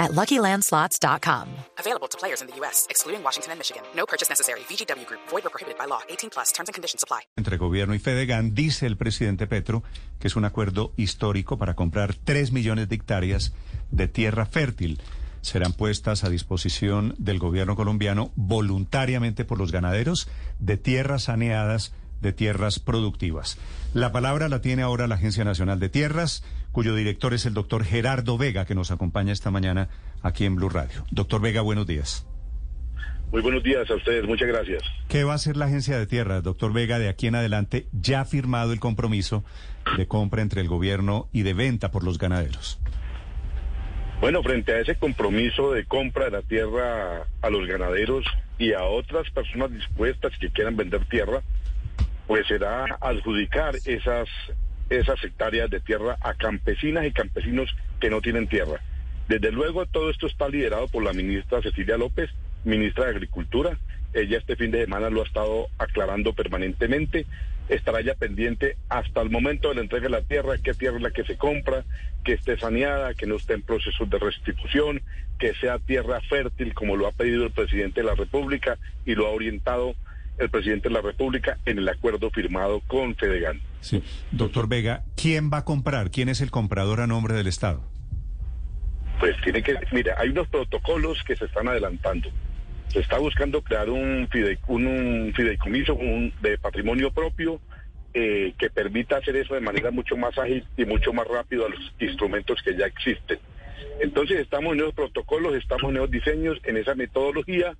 at LuckyLandSlots.com. Available to players in the U.S., excluding Washington and Michigan. No purchase necessary. VGW Group. Void or prohibited by law. 18 plus. Terms and conditions apply. Entre gobierno y Fedegan, dice el presidente Petro que es un acuerdo histórico para comprar 3 millones de hectáreas de tierra fértil. Serán puestas a disposición del gobierno colombiano voluntariamente por los ganaderos de tierras saneadas de tierras productivas. La palabra la tiene ahora la Agencia Nacional de Tierras, cuyo director es el doctor Gerardo Vega, que nos acompaña esta mañana aquí en Blue Radio. Doctor Vega, buenos días. Muy buenos días a ustedes, muchas gracias. ¿Qué va a hacer la Agencia de Tierras, doctor Vega, de aquí en adelante? Ya ha firmado el compromiso de compra entre el gobierno y de venta por los ganaderos. Bueno, frente a ese compromiso de compra de la tierra a los ganaderos y a otras personas dispuestas que quieran vender tierra, pues será adjudicar esas, esas hectáreas de tierra a campesinas y campesinos que no tienen tierra. Desde luego todo esto está liderado por la ministra Cecilia López, ministra de Agricultura. Ella este fin de semana lo ha estado aclarando permanentemente. Estará ya pendiente hasta el momento de la entrega de la tierra, qué tierra es la que se compra, que esté saneada, que no esté en procesos de restitución, que sea tierra fértil como lo ha pedido el presidente de la República y lo ha orientado el presidente de la República en el acuerdo firmado con Fedegan. Sí. Doctor Vega, ¿quién va a comprar? ¿Quién es el comprador a nombre del Estado? Pues tiene que, mira, hay unos protocolos que se están adelantando. Se está buscando crear un, un, fideicomiso de patrimonio propio eh, que permita hacer eso de manera mucho más ágil y mucho más rápido a los instrumentos que ya existen. Entonces estamos en esos protocolos, estamos en esos diseños, en esa metodología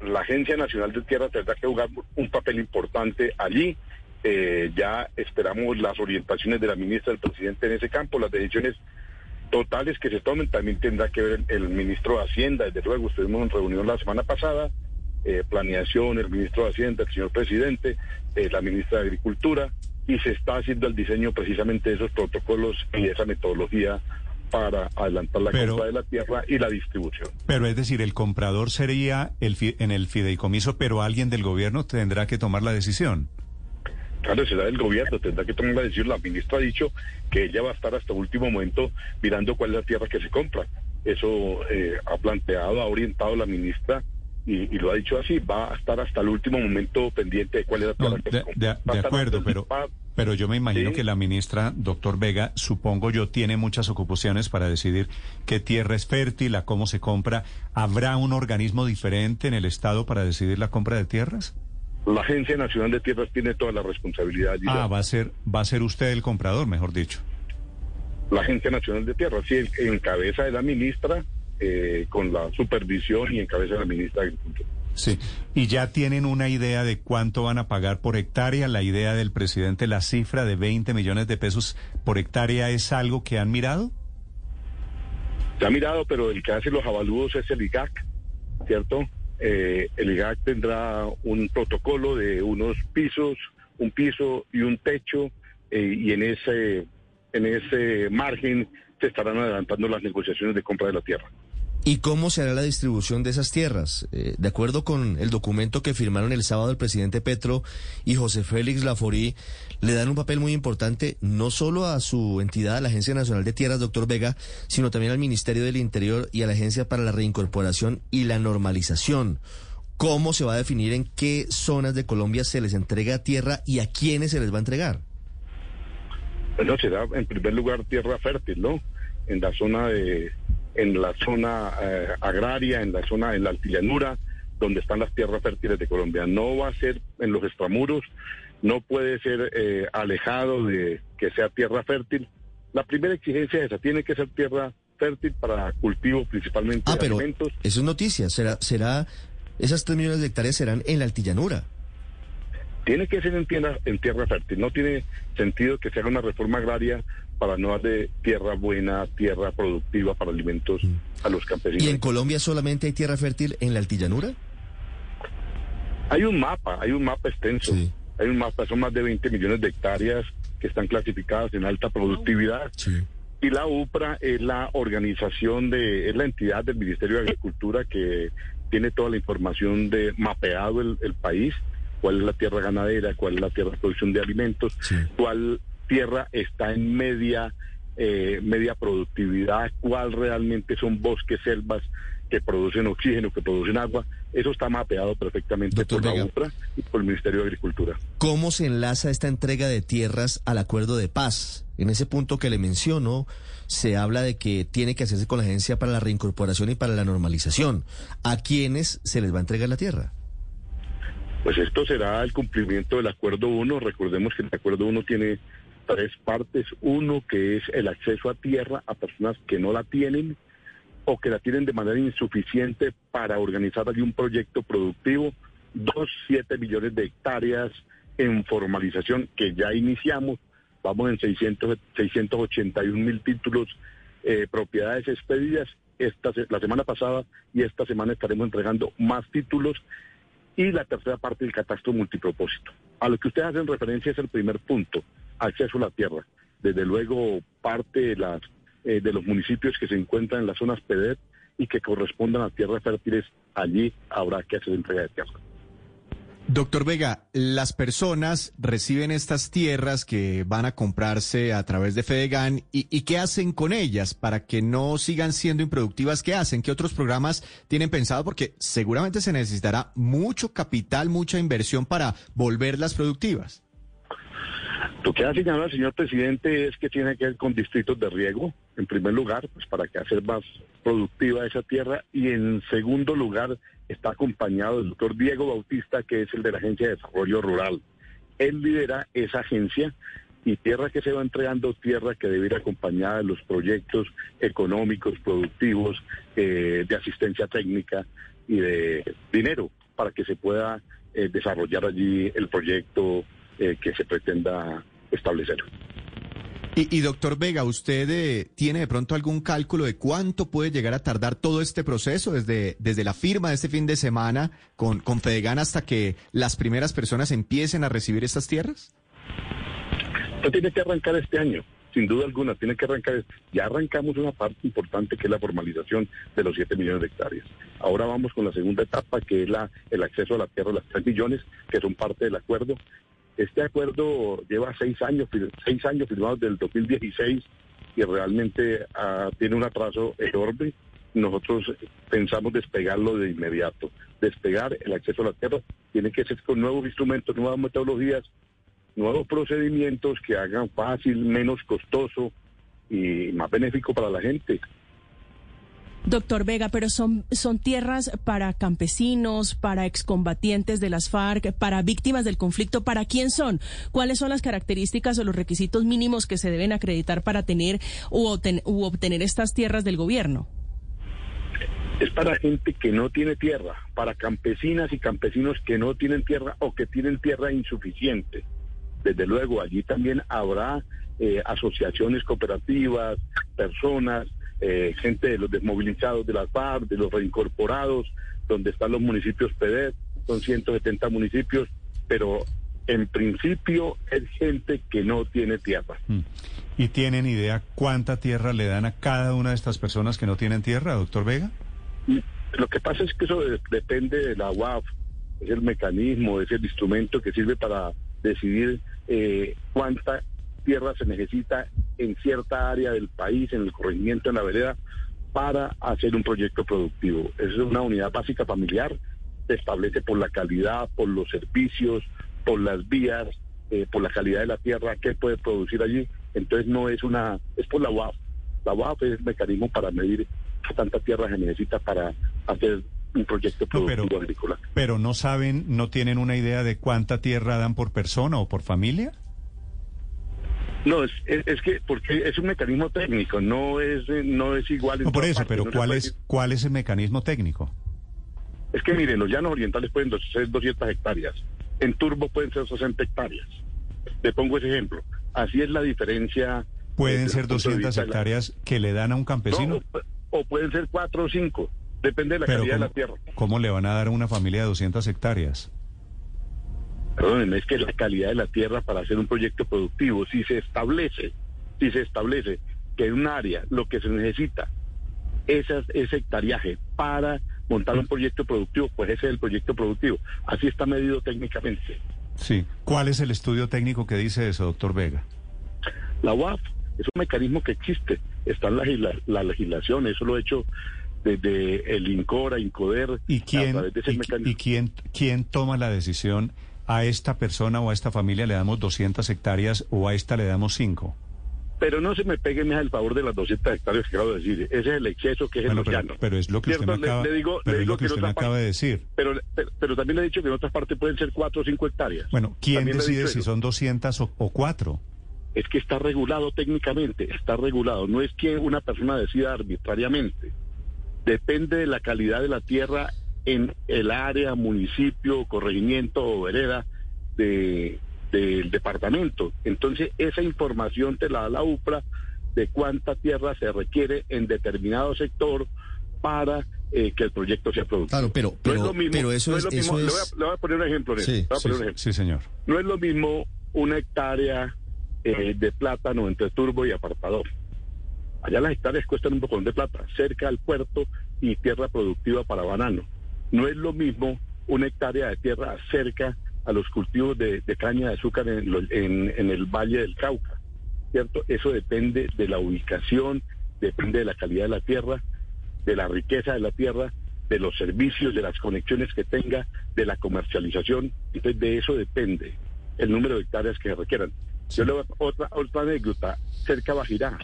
la Agencia Nacional de Tierra tendrá que jugar un papel importante allí. Eh, ya esperamos las orientaciones de la ministra del presidente en ese campo, las decisiones totales que se tomen también tendrá que ver el, ministro de Hacienda, desde luego estuvimos en reunión la semana pasada, eh, planeación, el ministro de Hacienda, el señor presidente, eh, la ministra de Agricultura, y se está haciendo el diseño precisamente de esos protocolos y esa metodología para adelantar la compra de la tierra y la distribución. Pero es decir, el comprador sería el en el fideicomiso, pero alguien del gobierno tendrá que tomar la decisión. Claro, será el gobierno, tendrá que tomar la decisión. La ministra ha dicho que ella va a estar hasta el último momento mirando cuál es la tierra que se compra. Eso eh, ha planteado, ha orientado la ministra y, lo ha dicho así, va a estar hasta el último momento pendiente de cuál es la. De, acuerdo, pero... Pero yo me imagino que la ministra, doctor Vega, supongo yo, tiene muchas ocupaciones para decidir qué tierra es fértil, a cómo se compra. ¿Habrá un organismo diferente en el Estado para decidir la compra de tierras? La Agencia Nacional de Tierras tiene toda la responsabilidad. Ah, va a ser, va a ser usted el comprador, mejor dicho. La Agencia Nacional de Tierras, sí, en cabeza de la ministra, eh, con la supervisión y en cabeza de la ministra de Agricultura. Sí, y ya tienen una idea de cuánto van a pagar por hectárea. La idea del presidente, la cifra de 20 millones de pesos por hectárea, ¿es algo que han mirado? Se ha mirado, pero el que hace los avalúos es el IGAC, ¿cierto? Eh, el IGAC tendrá un protocolo de unos pisos, un piso y un techo, eh, y en ese, en ese margen se estarán adelantando las negociaciones de compra de la tierra. ¿Y cómo se hará la distribución de esas tierras? Eh, de acuerdo con el documento que firmaron el sábado el presidente Petro y José Félix Laforí, le dan un papel muy importante no solo a su entidad, la Agencia Nacional de Tierras, doctor Vega, sino también al Ministerio del Interior y a la Agencia para la Reincorporación y la Normalización. ¿Cómo se va a definir en qué zonas de Colombia se les entrega tierra y a quiénes se les va a entregar? Bueno, será en primer lugar tierra fértil, ¿no? En la zona de en la zona eh, agraria, en la zona, en la altillanura, donde están las tierras fértiles de Colombia. No va a ser en los extramuros, no puede ser eh, alejado de que sea tierra fértil. La primera exigencia es esa, tiene que ser tierra fértil para cultivo principalmente ah, de pero alimentos. Eso es noticia, será, será, esas tres millones de hectáreas serán en la altillanura tiene que ser en tierra, en tierra fértil. No tiene sentido que se haga una reforma agraria para no de tierra buena, tierra productiva para alimentos a los campesinos. ¿Y en Colombia solamente hay tierra fértil en la altillanura? Hay un mapa, hay un mapa extenso. Hay más, son más de 20 millones de hectáreas que están clasificadas en alta productividad. Y la UPRA es la organización de, es la entidad del Ministerio de Agricultura que tiene toda la información de mapeado el, país, cuál es la tierra ganadera, cuál es la tierra de producción de alimentos, cuál tierra está en media eh, media productividad, cuál realmente son bosques, selvas que producen oxígeno, que producen agua. Eso está mapeado perfectamente por la UPRA y por el Ministerio de Agricultura. ¿Cómo se enlaza esta entrega de tierras al acuerdo de paz? En ese punto que le menciono, se habla de que tiene que hacerse con la Agencia para la Reincorporación y para la Normalización. ¿A quiénes se les va a entregar la tierra? Pues esto será el cumplimiento del Acuerdo 1. Recordemos que el Acuerdo 1 tiene tres partes. Uno, que es el acceso a tierra a personas que no la tienen o que la tienen de manera insuficiente para organizar allí un proyecto productivo. Dos, siete millones de hectáreas en formalización que ya iniciamos. Vamos en 600, 681 mil títulos, eh, propiedades expedidas. Esta, la semana pasada y esta semana estaremos entregando más títulos y la tercera parte del catastro multipropósito. A lo que ustedes hacen referencia es el primer punto, acceso a la tierra. Desde luego, parte de, las, eh, de los municipios que se encuentran en las zonas PEDET y que correspondan a tierras fértiles, allí habrá que hacer entrega de tierra. Doctor Vega, las personas reciben estas tierras que van a comprarse a través de Fedegan y, qué hacen con ellas para que no sigan siendo improductivas. ¿Qué hacen? ¿Qué otros programas tienen pensado? Porque seguramente se necesitará mucho capital, mucha inversión para volverlas productivas. Lo que ha señalado el señor presidente es que tiene que ver con distritos de riego, en primer lugar, pues para que hacer más productiva esa tierra, y en segundo lugar está acompañado del doctor Diego Bautista, que es el de la Agencia de Desarrollo Rural. Él lidera esa agencia y tierra que se va entregando, tierra que debe ir acompañada de los proyectos económicos, productivos, eh, de asistencia técnica y de dinero para que se pueda eh, desarrollar allí el proyecto eh, que se pretenda establecer. Y, doctor Vega, ¿usted eh, tiene de pronto algún cálculo de cuánto puede llegar a tardar todo este proceso desde, desde la firma de este fin de semana con, con Fedegan hasta que las primeras personas empiecen a recibir estas tierras? Esto tiene que arrancar este año, sin duda alguna, tiene que arrancar. Ya arrancamos una parte importante que es la formalización de los 7 millones de hectáreas. Ahora vamos con la segunda etapa, que es la, el acceso a la tierra, las 3 millones, que son parte del acuerdo. Este acuerdo lleva seis años, seis años firmados del 2016 y realmente ah, tiene un atraso enorme. Nosotros pensamos despegarlo de inmediato. Despegar el acceso a la tierra tiene que ser con nuevos instrumentos, nuevas metodologías, nuevos procedimientos que hagan fácil, menos costoso y más benéfico para la gente. Doctor Vega, pero son, son tierras para campesinos, para excombatientes de las FARC, para víctimas del conflicto. ¿Para quién son? ¿Cuáles son las características o los requisitos mínimos que se deben acreditar para tener u, obtener estas tierras del gobierno? Es para gente que no tiene tierra, para campesinas y campesinos que no tienen tierra o que tienen tierra insuficiente. Desde luego, allí también habrá eh, asociaciones cooperativas, personas eh, gente de los desmovilizados de las FARC, de los reincorporados, donde están los municipios PEDET, son 170 municipios, pero en principio es gente que no tiene tierra. Mm. ¿Y tienen idea cuánta tierra le dan a cada una de estas personas que no tienen tierra, doctor Vega? Lo que pasa es que eso depende de la UAF, es el mecanismo, es el instrumento que sirve para decidir eh, cuánta tierra se necesita en cierta área del país, en el corregimiento, en la vereda, para hacer un proyecto productivo. Es una unidad básica familiar, se establece por la calidad, por los servicios, por las vías, eh, por la calidad de la tierra, qué puede producir allí. Entonces no es una, es por la UAF. La UAF es el mecanismo para medir qué tanta tierra se necesita para hacer un proyecto productivo agrícola. Pero no saben, no tienen una idea de cuánta tierra dan por persona o por familia. No, es, es, que porque es un mecanismo técnico, no es no es igual. no por eso, pero ¿cuál es cuál es el mecanismo técnico? Es que miren, los llanos orientales pueden ser 200 hectáreas, en Turbo pueden ser 60 hectáreas. Le pongo ese ejemplo. Así es la diferencia. ¿Pueden ser 200 hectáreas que le dan a un campesino? o pueden ser 4 o 5, depende de la calidad de la tierra. ¿Cómo le van a dar a una familia de 200 hectáreas? Perdónenme, es que la calidad de la tierra para hacer un proyecto productivo, si se establece, si se establece que en un área lo que se necesita es ese hectariaje para montar un proyecto productivo, pues ese es el proyecto productivo. Así está medido técnicamente. Sí. ¿Cuál es el estudio técnico que dice eso, doctor Vega? La UAF es un mecanismo que existe, está en la, la legislación, eso lo he hecho desde el INCORA, INCODER. ¿Y quién, y, quién, quién toma la decisión? ¿A esta persona o a esta familia le damos 200 hectáreas o a esta le damos 5? Pero no se me pegue más el favor de las 200 hectáreas que acabo de decir. Ese es el exceso que es el océano. Pero, es lo que usted me acaba, le, digo, pero es lo que usted me acaba de decir. Pero, pero, también le he dicho que en otras partes pueden ser 4 o 5 hectáreas. Bueno, ¿quién decide si son 200 o, o 4? Es que está regulado técnicamente, está regulado. No es que una persona decida arbitrariamente. Depende de la calidad de la tierra en el área, municipio, corregimiento o vereda de, del departamento. Entonces, esa información te la da la UPRA de cuánta tierra se requiere en determinado sector para eh, que el proyecto sea productivo. Claro, pero, pero, eso, es, lo mismo. Le, voy a, poner un ejemplo. Sí, sí, señor. No es lo mismo una hectárea eh, de plátano entre turbo y apartador. Allá las hectáreas cuestan un poco de plata, cerca al puerto y tierra productiva para banano. No es lo mismo una hectárea de tierra cerca a los cultivos de, caña de azúcar en, el Valle del Cauca, ¿cierto? Eso depende de la ubicación, depende de la calidad de la tierra, de la riqueza de la tierra, de los servicios, de las conexiones que tenga, de la comercialización. Entonces, de eso depende el número de hectáreas que se requieran. Yo le voy otra, otra anécdota, cerca de Bajirá,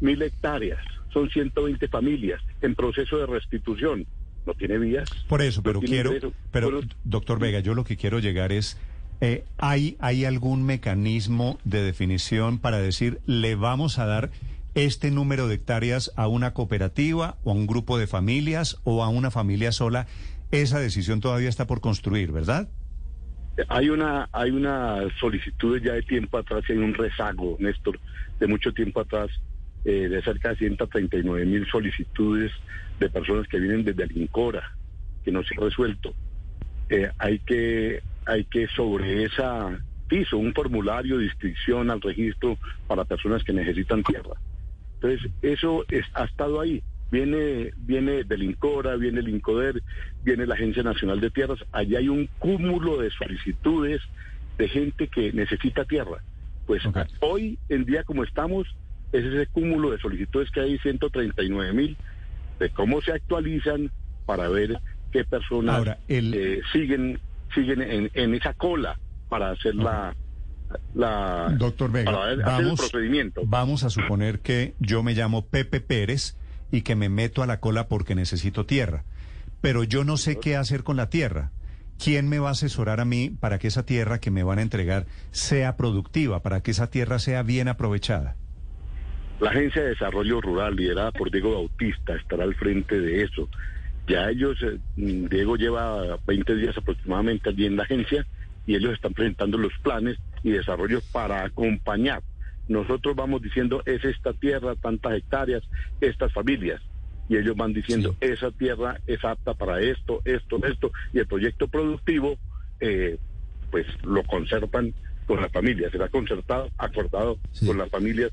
mil hectáreas, son 120 familias en proceso de restitución no tiene vías. Por eso, pero quiero, pero doctor Vega, yo lo que quiero llegar es, eh, ¿hay, ¿hay algún mecanismo de definición para decir, le vamos a dar este número de hectáreas a una cooperativa o a un grupo de familias o a una familia sola? Esa decisión todavía está por construir, ¿verdad? Hay una, hay una solicitud ya de tiempo atrás, hay un rezago, Néstor, de mucho tiempo atrás, eh, de cerca de 139 mil solicitudes de personas que vienen desde Alincora, que no se ha resuelto. Eh, hay que hay que sobre esa piso un formulario de inscripción al registro para personas que necesitan tierra. Entonces, eso es, ha estado ahí. Viene, viene del INCORA, viene el INCODER, viene la Agencia Nacional de Tierras. Allí hay un cúmulo de solicitudes de gente que necesita tierra. Pues hoy en día como estamos, es ese cúmulo de solicitudes que hay 139 mil de cómo se actualizan para ver qué personas eh, siguen siguen en, esa cola para hacer la, la doctor Vega vamos, procedimiento. vamos a suponer que yo me llamo Pepe Pérez y que me meto a la cola porque necesito tierra. Pero yo no sé qué hacer con la tierra. ¿Quién me va a asesorar a mí para que esa tierra que me van a entregar sea productiva, para que esa tierra sea bien aprovechada? La Agencia de Desarrollo Rural, liderada por Diego Bautista, estará al frente de eso. Ya ellos, eh, Diego lleva 20 días aproximadamente allí en la agencia y ellos están presentando los planes y desarrollos para acompañar. Nosotros vamos diciendo, es esta tierra, tantas hectáreas, estas familias. Y ellos van diciendo, esa tierra es apta para esto, esto, esto. Y el proyecto productivo, eh, pues lo concertan con las familias. Será concertado, acordado con las familias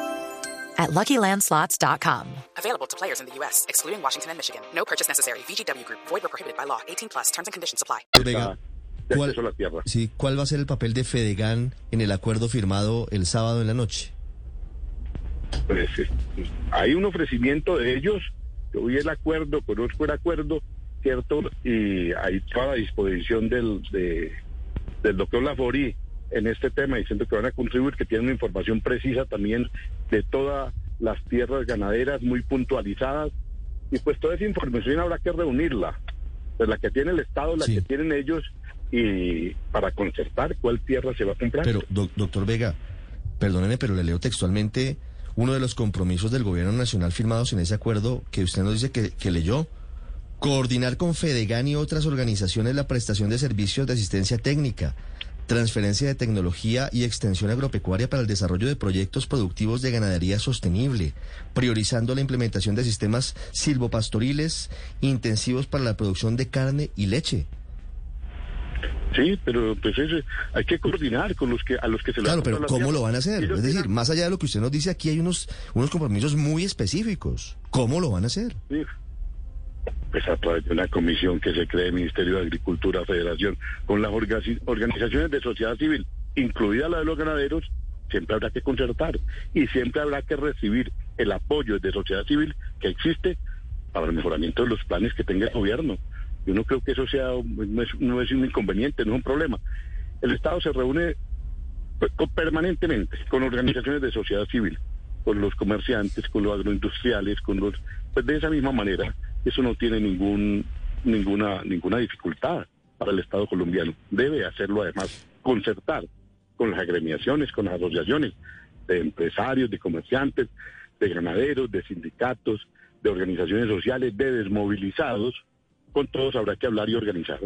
at LuckyLandSlots.com. Available to players in the U.S., excluding Washington and Michigan. No purchase necessary. VGW Group. Void or prohibited by law. 18 plus. Terms and conditions apply. ¿cuál, sí, ¿cuál va a ser el papel de Fedegan en el acuerdo firmado el sábado en la noche? Pues eh, hay un ofrecimiento de ellos. Yo vi el acuerdo, conozco el acuerdo, ¿cierto? Y hay toda la disposición del, de, del doctor Lafori en este tema, diciendo que van a contribuir, que tienen una información precisa también de todas las tierras ganaderas muy puntualizadas. Y pues toda esa información habrá que reunirla, pues la que tiene el Estado, la que tienen ellos, y para concertar cuál tierra se va a comprar. Pero, doctor Vega, perdóneme, pero le leo textualmente uno de los compromisos del gobierno nacional firmados en ese acuerdo que usted nos dice que, que leyó. Coordinar con Fedegan y otras organizaciones la prestación de servicios de asistencia técnica, transferencia de tecnología y extensión agropecuaria para el desarrollo de proyectos productivos de ganadería sostenible, priorizando la implementación de sistemas silvopastoriles intensivos para la producción de carne y leche. Sí, pero pues ese, hay que coordinar con los que a los que se Claro, pero la ¿cómo lo van a hacer? Es decir, más allá de lo que usted nos dice, aquí hay unos, unos compromisos muy específicos. ¿Cómo lo van a hacer? Sí. Pues a través de una comisión que se cree Ministerio de Agricultura, Federación, con las orga- organizaciones de sociedad civil, incluida la de los ganaderos, siempre habrá que concertar y siempre habrá que recibir el apoyo de sociedad civil que existe para el mejoramiento de los planes que tenga el gobierno. Yo no creo que eso sea no es, no es un inconveniente, no es un problema. El Estado se reúne pues, permanentemente con organizaciones de sociedad civil, con los comerciantes, con los agroindustriales, con los pues de esa misma manera, eso no tiene ningún ninguna ninguna dificultad para el Estado colombiano. Debe hacerlo además concertar con las agremiaciones, con las asociaciones de empresarios, de comerciantes, de ganaderos, de sindicatos, de organizaciones sociales, de desmovilizados, con todos habrá que hablar y organizar.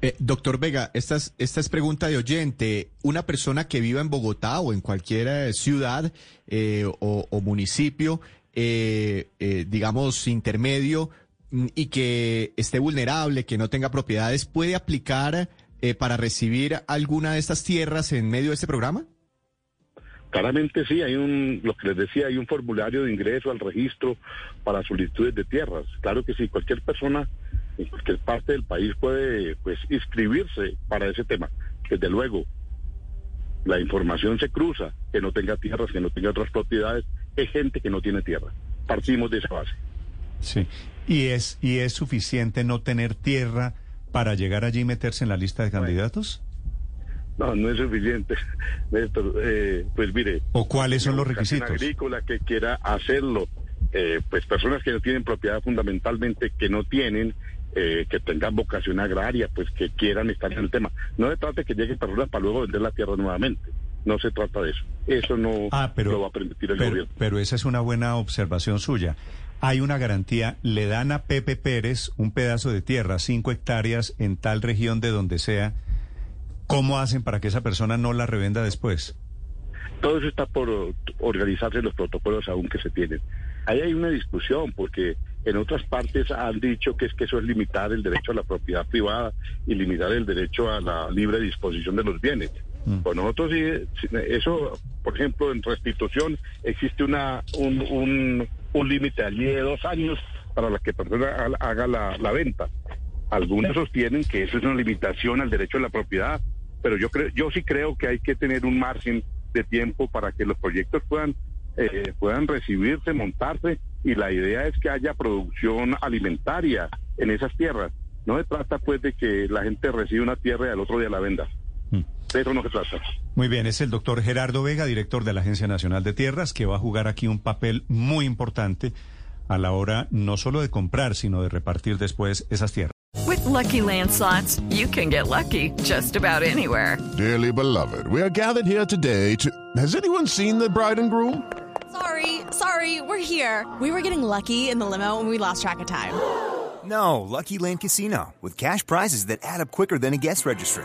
Eh, doctor Vega, esta es, esta es pregunta de oyente. Una persona que viva en Bogotá o en cualquier eh, ciudad eh, o municipio, eh, eh, digamos, intermedio, mm, y que esté vulnerable, que no tenga propiedades, ¿puede aplicar eh, para recibir alguna de estas tierras en medio de este programa? Claramente sí, hay un, lo que les decía, hay un formulario de ingreso al registro para solicitudes de tierras. Claro que sí, cualquier persona en cualquier parte del país puede pues inscribirse para ese tema. Desde luego, la información se cruza, que no tenga tierras, que no tenga otras propiedades, es gente que no tiene tierra. Partimos de esa base. Sí. ¿Y es, ¿Y es suficiente no tener tierra para llegar allí y meterse en la lista de candidatos? No, no es suficiente. Néstor, eh, pues mire. ¿O cuáles son los requisitos? agrícola que quiera hacerlo, eh, pues personas que no tienen propiedad fundamentalmente, que no tienen, eh, que tengan vocación agraria, pues que quieran estar en el tema. No se trata de que lleguen personas para luego vender la tierra nuevamente. No se trata de eso. Eso no Ah, pero, lo va a permitir el pero, gobierno. pero esa es una buena observación suya. Hay una garantía, le dan a Pepe Pérez un pedazo de tierra, cinco hectáreas en tal región de donde sea. ¿Cómo hacen para que esa persona no la revenda después? Todo eso está por organizarse los protocolos aún que se tienen. Ahí hay una discusión porque en otras partes han dicho que es que eso es limitar el derecho a la propiedad privada y limitar el derecho a la libre disposición de los bienes. Pues nosotros sí, eso, por ejemplo, en restitución existe una un, un, un límite allí de dos años para la que persona ha- haga la, la venta. Algunos sostienen que eso es una limitación al derecho a la propiedad, pero yo creo, yo sí creo que hay que tener un margen de tiempo para que los proyectos puedan eh, puedan recibirse, montarse y la idea es que haya producción alimentaria en esas tierras. No se trata pues de que la gente reciba una tierra y al otro día la venda. De eso no se trata. Muy bien, es el doctor Gerardo Vega, director de la Agencia Nacional de Tierras, que va a jugar aquí un papel muy importante a la hora no solo de comprar, sino de repartir después esas tierras. With Lucky Land slots, you can get lucky just about anywhere. Dearly beloved, we are gathered here today to. Has anyone seen the bride and groom? Sorry, sorry, we're here. We were getting lucky in the limo and we lost track of time. No, Lucky Land Casino, with cash prizes that add up quicker than a guest registry.